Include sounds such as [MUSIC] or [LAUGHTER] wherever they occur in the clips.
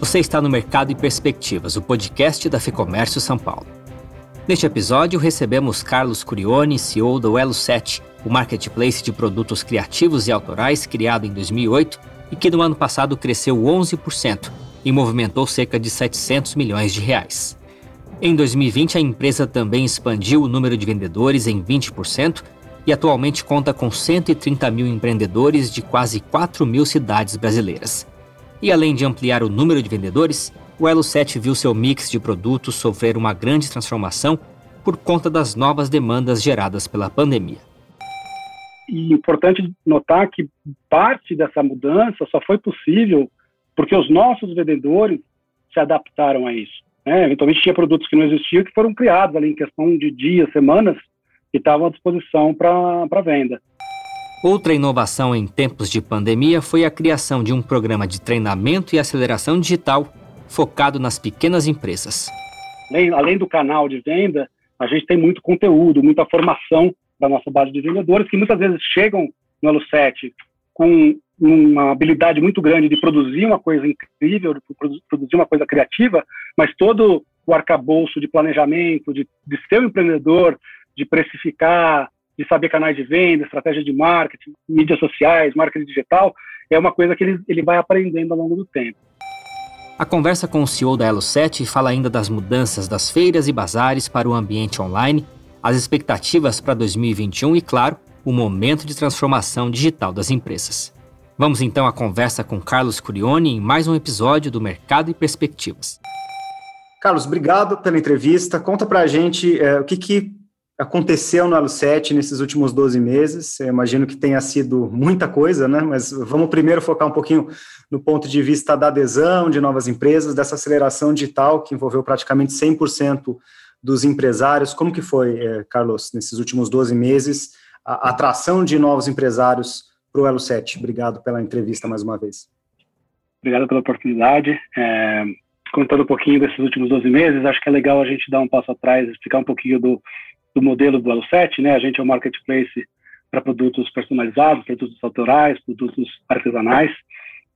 Você está no Mercado e Perspectivas, o podcast da Fecomércio São Paulo. Neste episódio, recebemos Carlos Curioni, CEO do Elo 7, o marketplace de produtos criativos e autorais criado em 2008 e que no ano passado cresceu 11% e movimentou cerca de 700 milhões de reais. Em 2020, a empresa também expandiu o número de vendedores em 20% e atualmente conta com 130 mil empreendedores de quase 4 mil cidades brasileiras. E além de ampliar o número de vendedores, o Elo 7 viu seu mix de produtos sofrer uma grande transformação por conta das novas demandas geradas pela pandemia. E importante notar que parte dessa mudança só foi possível porque os nossos vendedores se adaptaram a isso. Né? Eventualmente tinha produtos que não existiam que foram criados ali em questão de dias, semanas, e estavam à disposição para venda. Outra inovação em tempos de pandemia foi a criação de um programa de treinamento e aceleração digital focado nas pequenas empresas. Além, do canal de venda, a gente tem muito conteúdo, muita formação da nossa base de vendedores que muitas vezes chegam no Elo 7 com uma habilidade muito grande de produzir uma coisa incrível, de produzir uma coisa criativa, mas todo o arcabouço de planejamento, de, de ser um empreendedor, de precificar, de saber canais de venda, estratégia de marketing, mídias sociais, marketing digital, é uma coisa que ele, ele vai aprendendo ao longo do tempo. A conversa com o CEO da Elo 7 fala ainda das mudanças das feiras e bazares para o ambiente online, as expectativas para 2021 e, claro, o momento de transformação digital das empresas. Vamos então à conversa com Carlos Curioni em mais um episódio do Mercado e Perspectivas. Carlos, obrigado pela entrevista. Conta para a gente é, o que, que aconteceu no Elo 7 nesses últimos 12 meses. Eu imagino que tenha sido muita coisa, né? Mas vamos primeiro focar um pouquinho no ponto de vista da adesão de novas empresas, dessa aceleração digital que envolveu praticamente 100% dos empresários. Como que foi, eh, Carlos, nesses últimos 12 meses, a atração de novos empresários para o Elo 7? Obrigado pela entrevista mais uma vez. Obrigado pela oportunidade. É, contando um pouquinho desses últimos 12 meses, acho que é legal a gente dar um passo atrás, explicar um pouquinho do do modelo do Elo7, né? A gente é um marketplace para produtos personalizados, produtos autorais, produtos artesanais.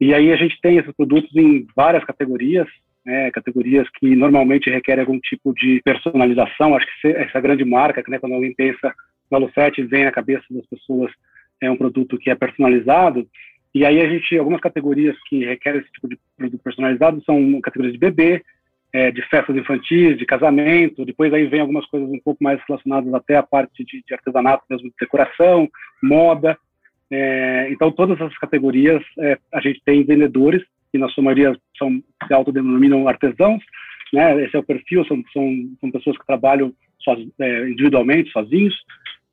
E aí a gente tem esses produtos em várias categorias, né, categorias que normalmente requerem algum tipo de personalização. Acho que essa grande marca, né, quando alguém pensa no Elo7, vem à cabeça das pessoas é um produto que é personalizado. E aí a gente, algumas categorias que requerem esse tipo de produto personalizado são categorias de bebê, é, de festas infantis, de casamento, depois aí vem algumas coisas um pouco mais relacionadas até a parte de, de artesanato mesmo, de decoração, moda, é, então todas essas categorias é, a gente tem vendedores, que na sua maioria são, se autodenominam artesãos, né, esse é o perfil, são, são, são pessoas que trabalham é, individualmente, sozinhos,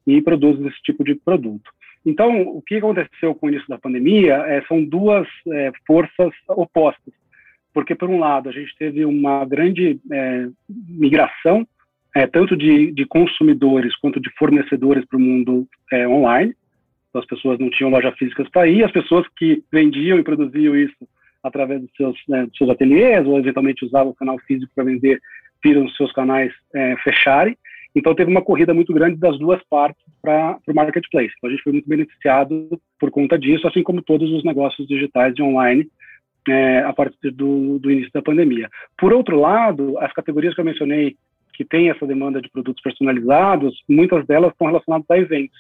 e produzem esse tipo de produto. Então, o que aconteceu com o início da pandemia é, são duas é, forças opostas porque, por um lado, a gente teve uma grande é, migração, é, tanto de, de, consumidores quanto de fornecedores para o mundo é, online. Então, as pessoas não tinham lojas físicas para ir, as pessoas que vendiam e produziam isso através dos seus, né, dos seus ateliês, ou eventualmente usavam o canal físico para vender, viram os seus canais é, fecharem. Então, teve uma corrida muito grande das duas partes para o marketplace. Então, a gente foi muito beneficiado por conta disso, assim como todos os negócios digitais de online é, a partir do, do, início da pandemia. Por outro lado, as categorias que eu mencionei que têm essa demanda de produtos personalizados, muitas delas estão relacionadas a eventos,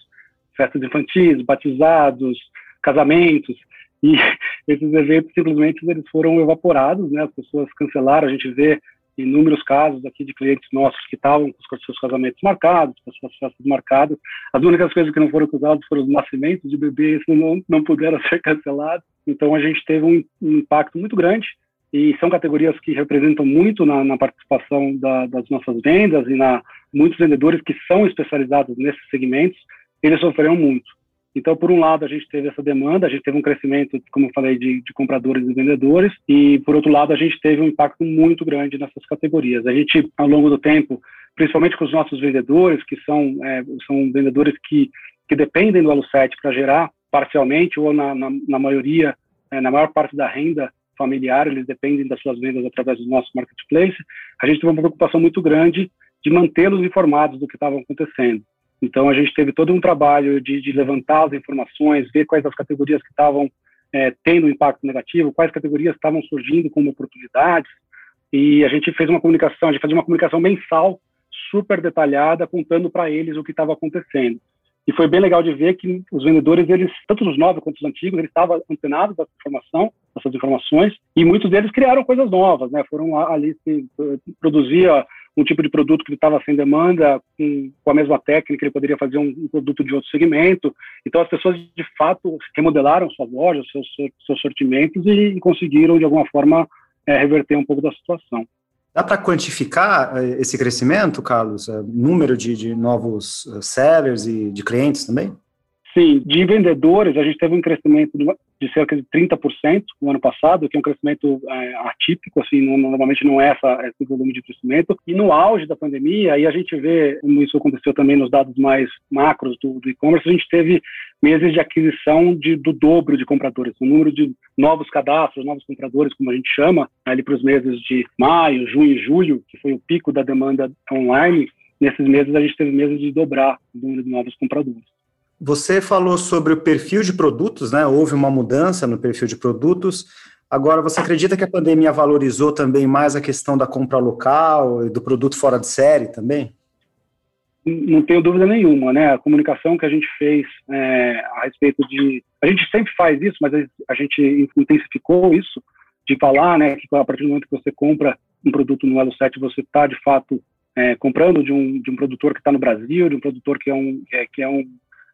festas infantis, batizados, casamentos, e [LAUGHS] esses eventos simplesmente eles foram evaporados, né? As pessoas cancelaram, a gente vê inúmeros casos aqui de clientes nossos que estavam com os seus casamentos marcados, com as suas festas marcadas. As únicas coisas que não foram usadas foram os nascimentos de bebês, [LAUGHS] não, não puderam ser cancelados. Então a gente teve um, um impacto muito grande e são categorias que representam muito na, na participação da, das nossas vendas e na muitos vendedores que são especializados nesses segmentos, eles sofreram muito. Então, por um lado, a gente teve essa demanda, a gente teve um crescimento, como eu falei, de, de, compradores e vendedores, e por outro lado, a gente teve um impacto muito grande nessas categorias. A gente, ao longo do tempo, principalmente com os nossos vendedores, que são, é, são vendedores que, que dependem do Elo7 para gerar parcialmente ou na, na, na maioria, é, na maior parte da renda familiar, eles dependem das suas vendas através do nosso marketplace, a gente teve uma preocupação muito grande de mantê-los informados do que estava acontecendo. Então, a gente teve todo um trabalho de, de levantar as informações, ver quais as categorias que estavam é, tendo impacto negativo, quais categorias estavam surgindo como oportunidades, e a gente fez uma comunicação, a gente fazia uma comunicação mensal super detalhada, contando para eles o que estava acontecendo. E foi bem legal de ver que os vendedores, eles, tanto os novos quanto os antigos, eles estavam antenados dessa informação, dessas informações, e muitos deles criaram coisas novas, né? Foram ali se produzia um tipo de produto que estava sem demanda, com, com, a mesma técnica, ele poderia fazer um, um, produto de outro segmento. Então, as pessoas, de fato, remodelaram suas lojas, seus, seus sortimentos e, conseguiram, de alguma forma, é, reverter um pouco da situação. Dá para quantificar eh, esse crescimento, Carlos? É, número de, de novos eh, sellers e de clientes também? Sim, de vendedores, a gente teve um crescimento de cerca de 30% no ano passado, que é um crescimento é, atípico, assim, não, normalmente não é essa, esse volume de crescimento. E no auge da pandemia, aí a gente vê, como isso aconteceu também nos dados mais macros do, do e-commerce, a gente teve meses de aquisição de, do dobro de compradores. O número de novos cadastros, novos compradores, como a gente chama, ali para os meses de maio, junho e julho, que foi o pico da demanda online, nesses meses a gente teve meses de dobrar o número de novos compradores. Você falou sobre o perfil de produtos, né? Houve uma mudança no perfil de produtos. Agora, você acredita que a pandemia valorizou também mais a questão da compra local e do produto fora de série também? Não tenho dúvida nenhuma, né? A comunicação que a gente fez é, a respeito de. A gente sempre faz isso, mas a gente intensificou isso, de falar, né, que a partir do momento que você compra um produto no Elo 7, você está, de fato, é, comprando de um, de um produtor que está no Brasil, de um produtor que é um, é, que é um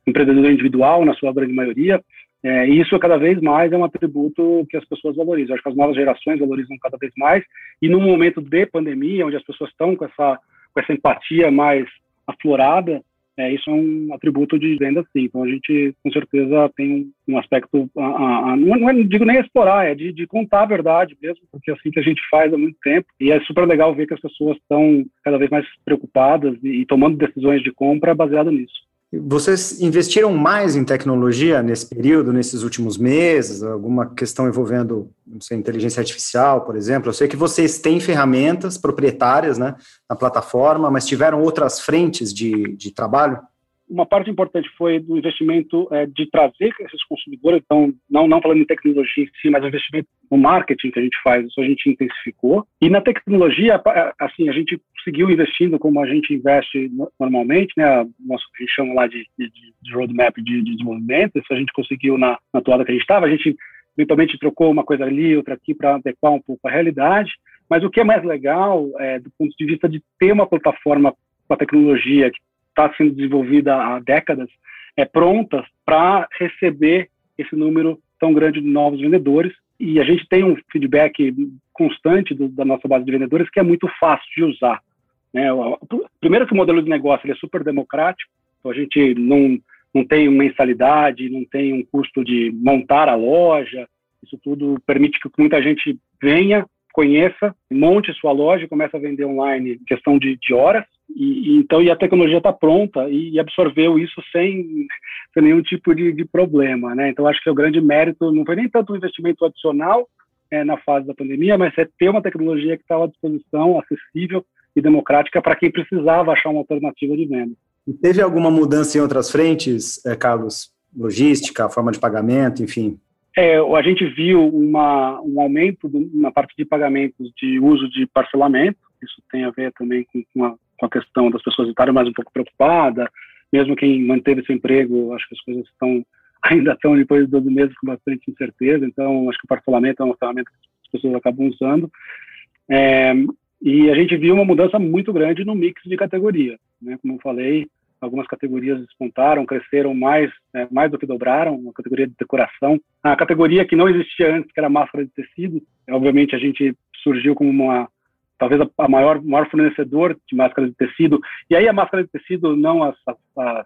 empreendedor individual, na sua grande maioria, é, e isso cada vez mais é um atributo que as pessoas valorizam. Acho que as novas gerações valorizam cada vez mais, e no momento de pandemia, onde as pessoas estão com essa, com essa empatia mais aflorada, é, isso é um atributo de venda, sim. Então, a gente, com certeza, tem um, aspecto, a, a, a, não, não digo nem explorar, é de, de, contar a verdade mesmo, porque é assim que a gente faz há muito tempo. E é super legal ver que as pessoas estão cada vez mais preocupadas e, e tomando decisões de compra baseado nisso. Vocês investiram mais em tecnologia nesse período, nesses últimos meses? Alguma questão envolvendo não sei, inteligência artificial, por exemplo? Eu sei que vocês têm ferramentas proprietárias né, na plataforma, mas tiveram outras frentes de, de trabalho? Uma parte importante foi do investimento é, de trazer esses consumidores, então, não, não falando em tecnologia em si, mas o investimento no marketing que a gente faz, isso a gente intensificou. E na tecnologia, assim, a gente seguiu investindo como a gente investe normalmente, né, nosso, a gente chama lá de, de, de roadmap de, de desenvolvimento, isso a gente conseguiu na, na toada que a gente estava, a gente eventualmente trocou uma coisa ali, outra aqui, para adequar um pouco a realidade, mas o que é mais legal, é, do ponto de vista de ter uma plataforma com a tecnologia que está sendo desenvolvida há décadas, é pronta para receber esse número tão grande de novos vendedores. E a gente tem um feedback constante do, da nossa base de vendedores que é muito fácil de usar. Né? Primeiro que o modelo de negócio é super democrático, então a gente não, não tem mensalidade, não tem um custo de montar a loja, isso tudo permite que muita gente venha, conheça, monte sua loja comece a vender online em questão de, de horas. E, e, então, e a tecnologia está pronta e, absorveu isso sem, sem nenhum tipo de, de, problema, né? Então, acho que o grande mérito não foi nem tanto o investimento adicional é, na fase da pandemia, mas é ter uma tecnologia que estava à disposição, acessível e democrática para quem precisava achar uma alternativa de venda. E teve alguma mudança em outras frentes, é, Carlos? Logística, forma de pagamento, enfim? É, a gente viu uma, um aumento na parte de pagamentos de uso de parcelamento, isso tem a ver também com, com, a, com a questão das pessoas estarem mais um pouco preocupadas, mesmo quem manteve seu emprego, acho que as coisas estão [LAUGHS] ainda estão depois de 12 meses com bastante incerteza, então acho que o parcelamento é uma ferramenta que as pessoas acabam usando. É, e a gente viu uma mudança muito grande no mix de categoria, né? Como eu falei, algumas categorias despontaram, cresceram mais, é, mais do que dobraram, a categoria de decoração. A categoria que não existia antes, que era máscara de tecido, obviamente a gente surgiu como uma talvez a, maior, maior fornecedor de máscaras de tecido. E aí a máscara de tecido, não as, as,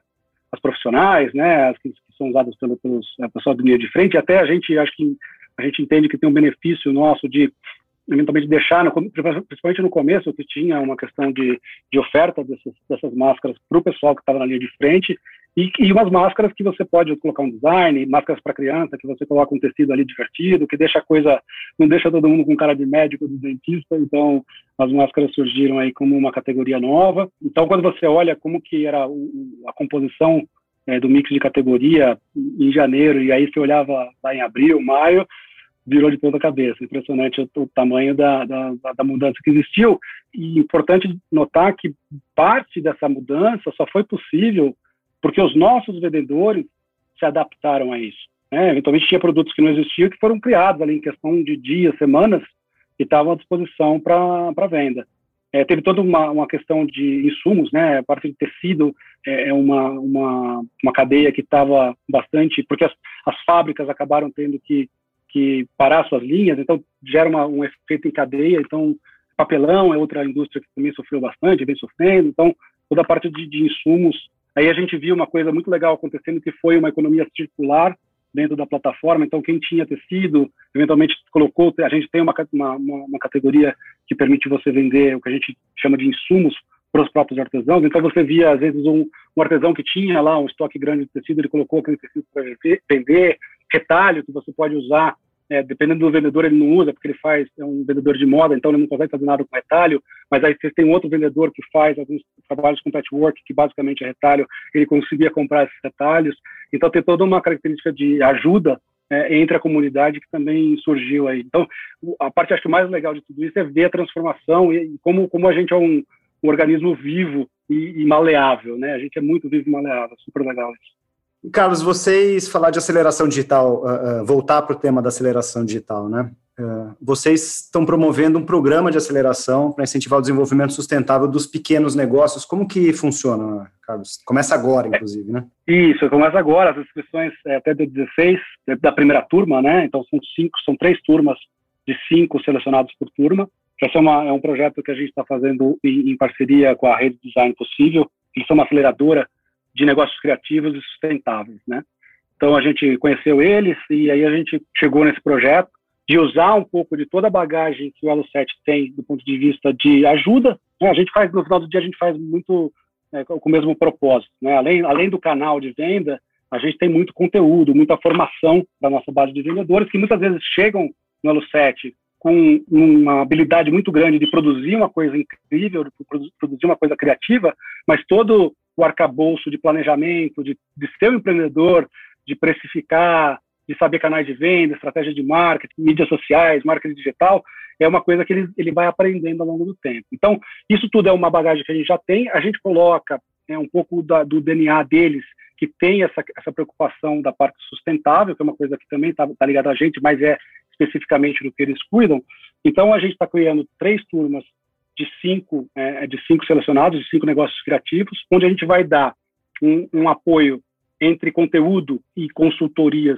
as profissionais, né, as que, que são usadas pelo, é, pessoal do linha de frente, até a gente acho que a gente entende que tem um benefício nosso de eventualmente deixar, no, principalmente no começo, que tinha uma questão de, de oferta dessas, dessas máscaras para o pessoal que estava na linha de frente, e, e, umas máscaras que você pode colocar um design, máscaras para criança, que você coloca um tecido ali divertido, que deixa a coisa, não deixa todo mundo com cara de médico, de dentista, então as máscaras surgiram aí como uma categoria nova. Então, quando você olha como que era o, a composição é, do mix de categoria em janeiro, e aí você olhava lá em abril, maio, virou de ponta cabeça. Impressionante o, o tamanho da, da, da, mudança que existiu. E importante notar que parte dessa mudança só foi possível porque os nossos vendedores se adaptaram a isso. Né? Eventualmente tinha produtos que não existiam que foram criados ali em questão de dias, semanas, e estavam à disposição para venda. É, teve toda uma, uma questão de insumos, né? A parte de tecido é, é uma, uma, uma cadeia que estava bastante, porque as, as fábricas acabaram tendo que, que parar suas linhas, então gera uma, um efeito em cadeia. Então, papelão é outra indústria que também sofreu bastante, vem sofrendo. Então, toda a parte de, de insumos. Aí a gente viu uma coisa muito legal acontecendo, que foi uma economia circular dentro da plataforma. Então, quem tinha tecido, eventualmente colocou. A gente tem uma, uma, uma categoria que permite você vender o que a gente chama de insumos para os próprios artesãos. Então, você via, às vezes, um, um artesão que tinha lá um estoque grande de tecido, ele colocou aquele tecido para vender, retalho que você pode usar é, dependendo do vendedor, ele não usa, porque ele faz, é um vendedor de moda, então ele não consegue fazer nada com retalho, mas aí você tem outro vendedor que faz alguns trabalhos com patchwork, que basicamente é retalho, ele conseguia comprar esses retalhos, então tem toda uma característica de ajuda é, entre a comunidade que também surgiu aí. Então, a parte acho mais legal de tudo isso é ver a transformação e, e como, como a gente é um, um organismo vivo e, e, maleável, né? A gente é muito vivo e maleável, super legal isso. Carlos, vocês falar de aceleração digital, uh, uh, voltar para o tema da aceleração digital, né? Uh, vocês estão promovendo um programa de aceleração para incentivar o desenvolvimento sustentável dos pequenos negócios. Como que funciona, Carlos? Começa agora, inclusive, né? Isso, começa agora. As inscrições é até dia 16, é da primeira turma, né? Então são cinco, são três turmas de cinco selecionados por turma. Esse é, uma, é um projeto que a gente está fazendo em, em parceria com a Rede Design Possível. Eles são uma aceleradora de negócios criativos e sustentáveis, né? Então a gente conheceu eles e aí a gente chegou nesse projeto de usar um pouco de toda a bagagem que o Elo 7 tem do ponto de vista de ajuda. Né? A gente faz no final do dia a gente faz muito é, com o mesmo propósito, né? Além além do canal de venda, a gente tem muito conteúdo, muita formação da nossa base de vendedores que muitas vezes chegam no Elo 7 com uma habilidade muito grande de produzir uma coisa incrível, de produzir uma coisa criativa, mas todo o arcabouço de planejamento, de, de ser um empreendedor, de precificar, de saber canais de venda, estratégia de marketing, mídias sociais, marketing digital, é uma coisa que ele, ele vai aprendendo ao longo do tempo. Então, isso tudo é uma bagagem que a gente já tem, a gente coloca é, um pouco da, do DNA deles, que tem essa, essa preocupação da parte sustentável, que é uma coisa que também está tá ligada a gente, mas é especificamente do que eles cuidam. Então, a gente está criando três turmas de cinco, é, de cinco selecionados, de cinco negócios criativos, onde a gente vai dar um, um apoio entre conteúdo e consultorias.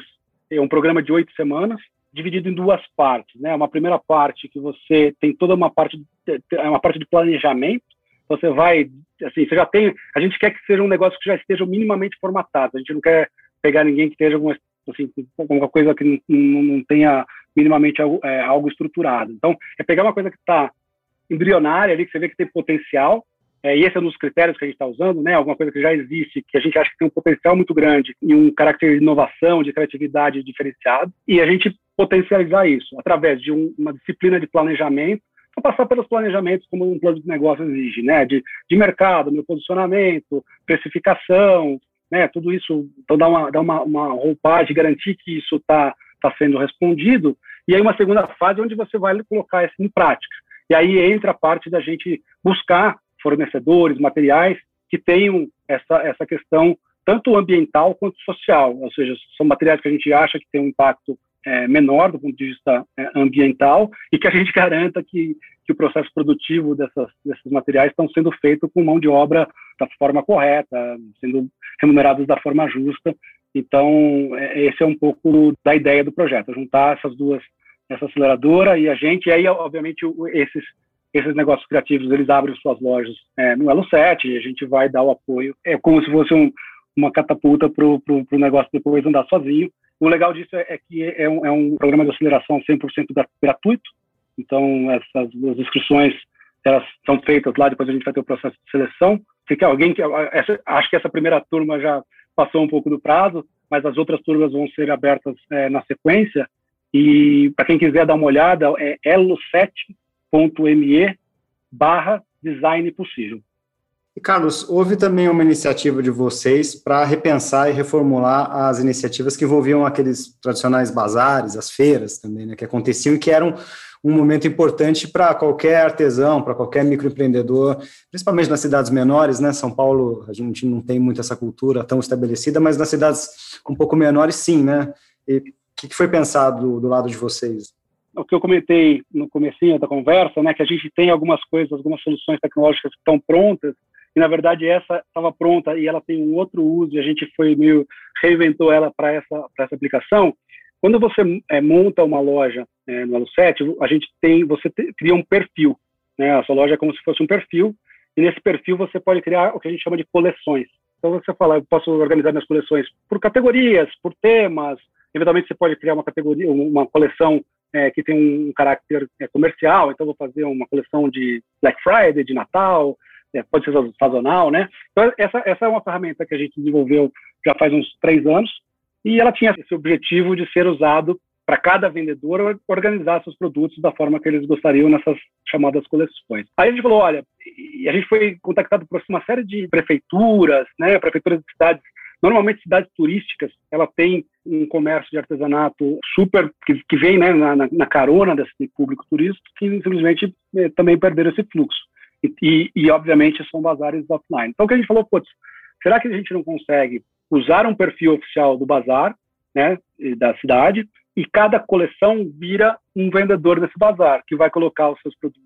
É um programa de oito semanas, dividido em duas partes, né? Uma primeira parte que você tem toda uma parte, é uma parte de planejamento. Você vai, assim, você já tem. A gente quer que seja um negócio que já esteja minimamente formatado. A gente não quer pegar ninguém que esteja alguma, assim, alguma coisa que não, não, não tenha minimamente algo, é, algo estruturado. Então, é pegar uma coisa que está embrionária ali, que você vê que tem potencial, é, e esse é um dos critérios que a gente está usando, né? Alguma coisa que já existe, que a gente acha que tem um potencial muito grande e um caráter de inovação, de criatividade diferenciado, e a gente potencializar isso através de um, uma disciplina de planejamento, para passar pelos planejamentos como um plano de negócio exige, né? De, de mercado, meu posicionamento, precificação, né? Tudo isso, então dá uma, dá uma, uma roupagem, garantir que isso está tá sendo respondido, e aí uma segunda fase onde você vai colocar isso em prática. E aí entra a parte da gente buscar fornecedores, materiais que tenham essa, essa questão tanto ambiental quanto social, ou seja, são materiais que a gente acha que tem um impacto é, menor do ponto de vista é, ambiental e que a gente [LAUGHS] garanta que, que o processo produtivo dessas, desses materiais estão sendo feito com mão de obra da forma correta, sendo remunerados da forma justa. Então, é, esse é um pouco da ideia do projeto, juntar essas duas essa aceleradora e a gente, e aí, obviamente, esses, esses negócios criativos, eles abrem suas lojas é, no Elo 7 e a gente vai dar o apoio. É como se fosse um, uma catapulta para o negócio depois andar sozinho. O legal disso é, é que é um, é um, programa de aceleração 100% gratuito, então essas as inscrições elas são feitas lá, depois a gente vai ter o processo de seleção. Se quer alguém que essa, acho que essa primeira turma já passou um pouco do prazo, mas as outras turmas vão ser abertas é, na sequência. E para quem quiser dar uma olhada, é elo7.me barra design possível. E Carlos, houve também uma iniciativa de vocês para repensar e reformular as iniciativas que envolviam aqueles tradicionais bazares, as feiras também, né, que aconteciam e que eram um momento importante para qualquer artesão, para qualquer microempreendedor, principalmente nas cidades menores, né? São Paulo, a gente não tem muito essa cultura tão estabelecida, mas nas cidades um pouco menores, sim, né? E o que foi pensado do, do lado de vocês? o que eu comentei no comecinho da conversa, né, que a gente tem algumas coisas, algumas soluções tecnológicas que estão prontas, e na verdade essa estava pronta e ela tem um outro uso, e a gente foi meio reinventou ela para essa, essa aplicação. Quando você é, monta uma loja é, no Elo7, a gente tem, você te, cria um perfil, né, a sua loja é como se fosse um perfil, e nesse perfil você pode criar o que a gente chama de coleções. Então você fala, eu posso organizar minhas coleções por categorias, por temas, eventualmente você pode criar uma categoria, uma coleção é, que tem um caráter é, comercial, então vou fazer uma coleção de Black Friday, de Natal, é, pode ser sazonal, né? Então essa, essa é uma ferramenta que a gente desenvolveu já faz uns três anos e ela tinha esse objetivo de ser usado para cada vendedor organizar seus produtos da forma que eles gostariam nessas chamadas coleções. Aí a gente falou, olha, a gente foi contactado por uma série de prefeituras, né, prefeituras de cidades Normalmente, cidades turísticas, ela tem um comércio de artesanato super, que, que vem né, na, na, carona desse público turístico, que simplesmente eh, também perderam esse fluxo. E, e, e, obviamente, são bazares offline. Então, o que a gente falou, putz, será que a gente não consegue usar um perfil oficial do bazar, né, da cidade, e cada coleção vira um vendedor desse bazar, que vai colocar os seus produtos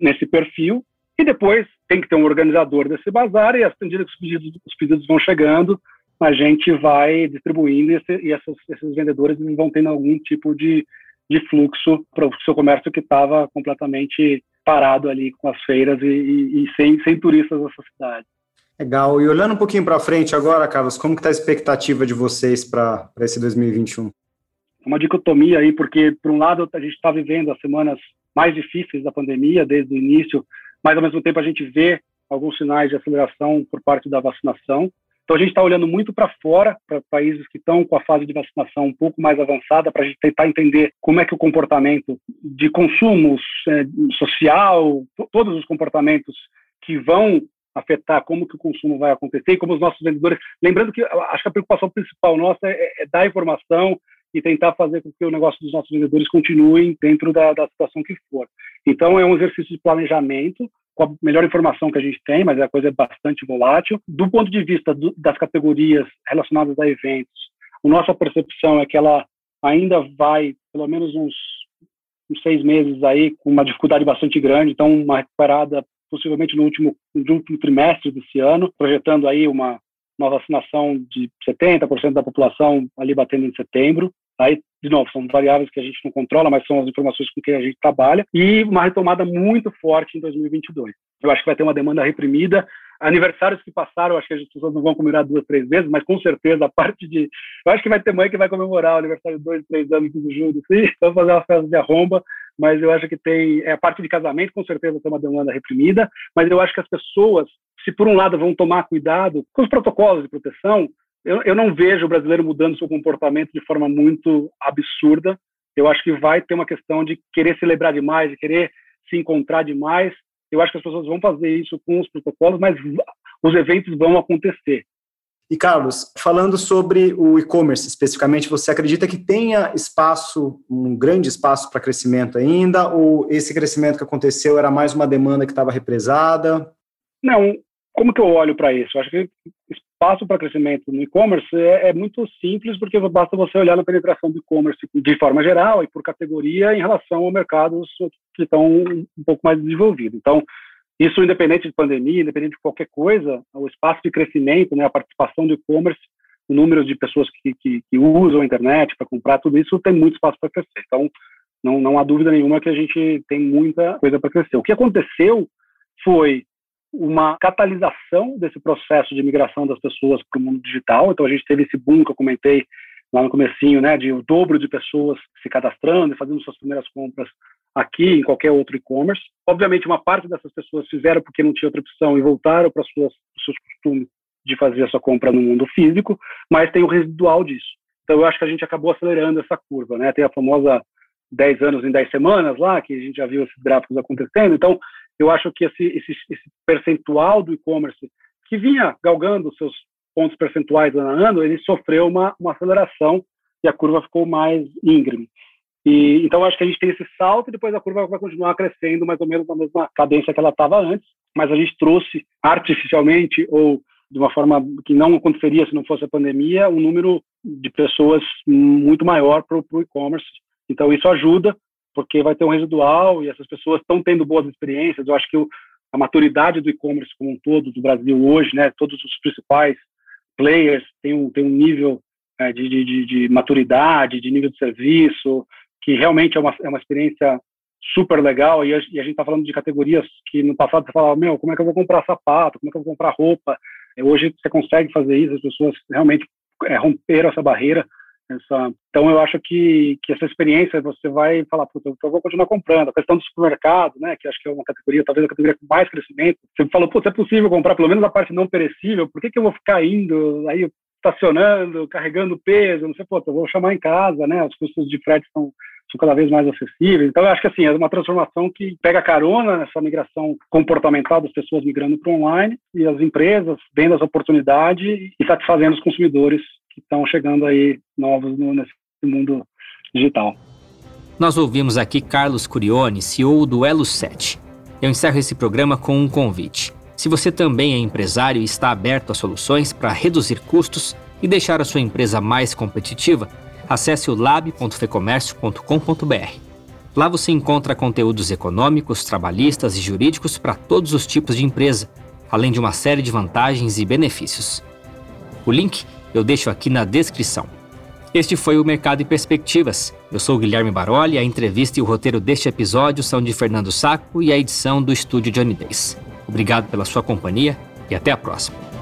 nesse perfil, e depois tem que ter um organizador desse bazar, e medida que os pedidos, os pedidos vão chegando, a gente vai distribuindo e, e essas, esses vendedores vão tendo algum tipo de, de fluxo para o seu comércio que estava completamente parado ali com as feiras e, e, e sem, sem turistas nessa cidade. Legal. E olhando um pouquinho para frente agora, Carlos, como está a expectativa de vocês para esse 2021? Uma dicotomia aí, porque, por um lado, a gente está vivendo as semanas mais difíceis da pandemia, desde o início, mas, ao mesmo tempo, a gente vê alguns sinais de aceleração por parte da vacinação. Então, a gente está olhando muito para fora, para países que estão com a fase de vacinação um pouco mais avançada, para a gente tentar entender como é que o comportamento de consumo é, social, todos os comportamentos que vão afetar como que o consumo vai acontecer e como os nossos vendedores. Lembrando que acho que a preocupação principal nossa é, é dar informação e tentar fazer com que o negócio dos nossos vendedores continue dentro da, da situação que for. Então, é um exercício de planejamento com a melhor informação que a gente tem, mas a coisa é bastante volátil. Do ponto de vista do, das categorias relacionadas a eventos, a nossa percepção é que ela ainda vai, pelo menos uns, uns seis meses aí, com uma dificuldade bastante grande, então uma recuperada possivelmente no último, no último trimestre desse ano, projetando aí uma, uma vacinação de 70% da população ali batendo em setembro. Aí, de novo, são variáveis que a gente não controla, mas são as informações com que a gente trabalha, e uma retomada muito forte em 2022. Eu acho que vai ter uma demanda reprimida. Aniversários que passaram, acho que as pessoas não vão comemorar duas, três vezes, mas com certeza a parte de. Eu acho que vai ter mãe que vai comemorar o aniversário de dois, três anos tudo junto, sim, [LAUGHS] vamos fazer uma festa de arromba, mas eu acho que tem. É, a parte de casamento, com certeza, tem uma demanda reprimida, mas eu acho que as pessoas, se por um lado vão tomar cuidado com os protocolos de proteção, eu, eu não vejo o brasileiro mudando seu comportamento de forma muito absurda. Eu acho que vai ter uma questão de querer celebrar demais, de querer se encontrar demais. Eu acho que as pessoas vão fazer isso com os protocolos, mas os eventos vão acontecer. E Carlos, falando sobre o e-commerce especificamente, você acredita que tenha espaço, um grande espaço para crescimento ainda, ou esse crescimento que aconteceu era mais uma demanda que estava represada? Não, como que eu olho para isso? Eu acho que passo para crescimento no e-commerce é, é, muito simples, porque basta você olhar na penetração do e-commerce de forma geral e por categoria em relação a mercados que estão um pouco mais desenvolvidos. Então, isso independente de pandemia, independente de qualquer coisa, o espaço de crescimento, né, a participação do e-commerce, o número de pessoas que, que, que usam a internet para comprar, tudo isso tem muito espaço para crescer. Então, não, não há dúvida nenhuma que a gente tem muita coisa para crescer. O que aconteceu foi uma catalisação desse processo de migração das pessoas para o mundo digital. Então a gente teve esse boom que eu comentei lá no comecinho, né, de o dobro de pessoas se cadastrando e fazendo suas primeiras compras aqui em qualquer outro e-commerce. Obviamente uma parte dessas pessoas fizeram porque não tinha outra opção e voltaram para os seus costumes de fazer a sua compra no mundo físico, mas tem o residual disso. Então eu acho que a gente acabou acelerando essa curva, né? Tem a famosa 10 anos em 10 semanas lá, que a gente já viu esses gráficos acontecendo. Então, eu acho que esse, esse, esse percentual do e-commerce que vinha galgando seus pontos percentuais ano a ano, ele sofreu uma, uma aceleração e a curva ficou mais íngreme. E, então, acho que a gente tem esse salto e depois a curva vai continuar crescendo mais ou menos na mesma cadência que ela estava antes, mas a gente trouxe artificialmente ou de uma forma que não aconteceria se não fosse a pandemia, um número de pessoas muito maior para o e-commerce. Então, isso ajuda, porque vai ter um residual e essas pessoas estão tendo boas experiências. Eu acho que o, a maturidade do e-commerce como um todo do Brasil hoje, né, todos os principais players têm um, têm um nível é, de, de, de, maturidade, de nível de serviço, que realmente é uma, é uma experiência super legal. E a, e a gente está falando de categorias que no passado você falava, meu, como é que eu vou comprar sapato, como é que eu vou comprar roupa? Hoje você consegue fazer isso, as pessoas realmente é, romperam essa barreira. Essa... Então, eu acho que, que essa experiência você vai falar, puta, eu vou continuar comprando. A questão do supermercado, né, que acho que é uma categoria, talvez a categoria com mais crescimento. Você falou, putz, é possível comprar pelo menos a parte não perecível, por que, que eu vou ficar indo, aí estacionando, carregando peso, não sei, pô, eu vou chamar em casa, né, os custos de frete são são cada vez mais acessíveis. Então, eu acho que assim, é uma transformação que pega carona nessa migração comportamental das pessoas migrando para o online e as empresas vendo as oportunidades e satisfazendo os consumidores que estão chegando aí novos no, nesse mundo digital. Nós ouvimos aqui Carlos Curione, CEO do Elo 7. Eu encerro esse programa com um convite. Se você também é empresário e está aberto a soluções para reduzir custos e deixar a sua empresa mais competitiva, acesse o lab.fecomércio.com.br. Lá você encontra conteúdos econômicos, trabalhistas e jurídicos para todos os tipos de empresa, além de uma série de vantagens e benefícios. O link eu deixo aqui na descrição. Este foi o Mercado e Perspectivas. Eu sou Guilherme Baroli, a entrevista e o roteiro deste episódio são de Fernando Saco e a edição do estúdio Johnny Days. Obrigado pela sua companhia e até a próxima.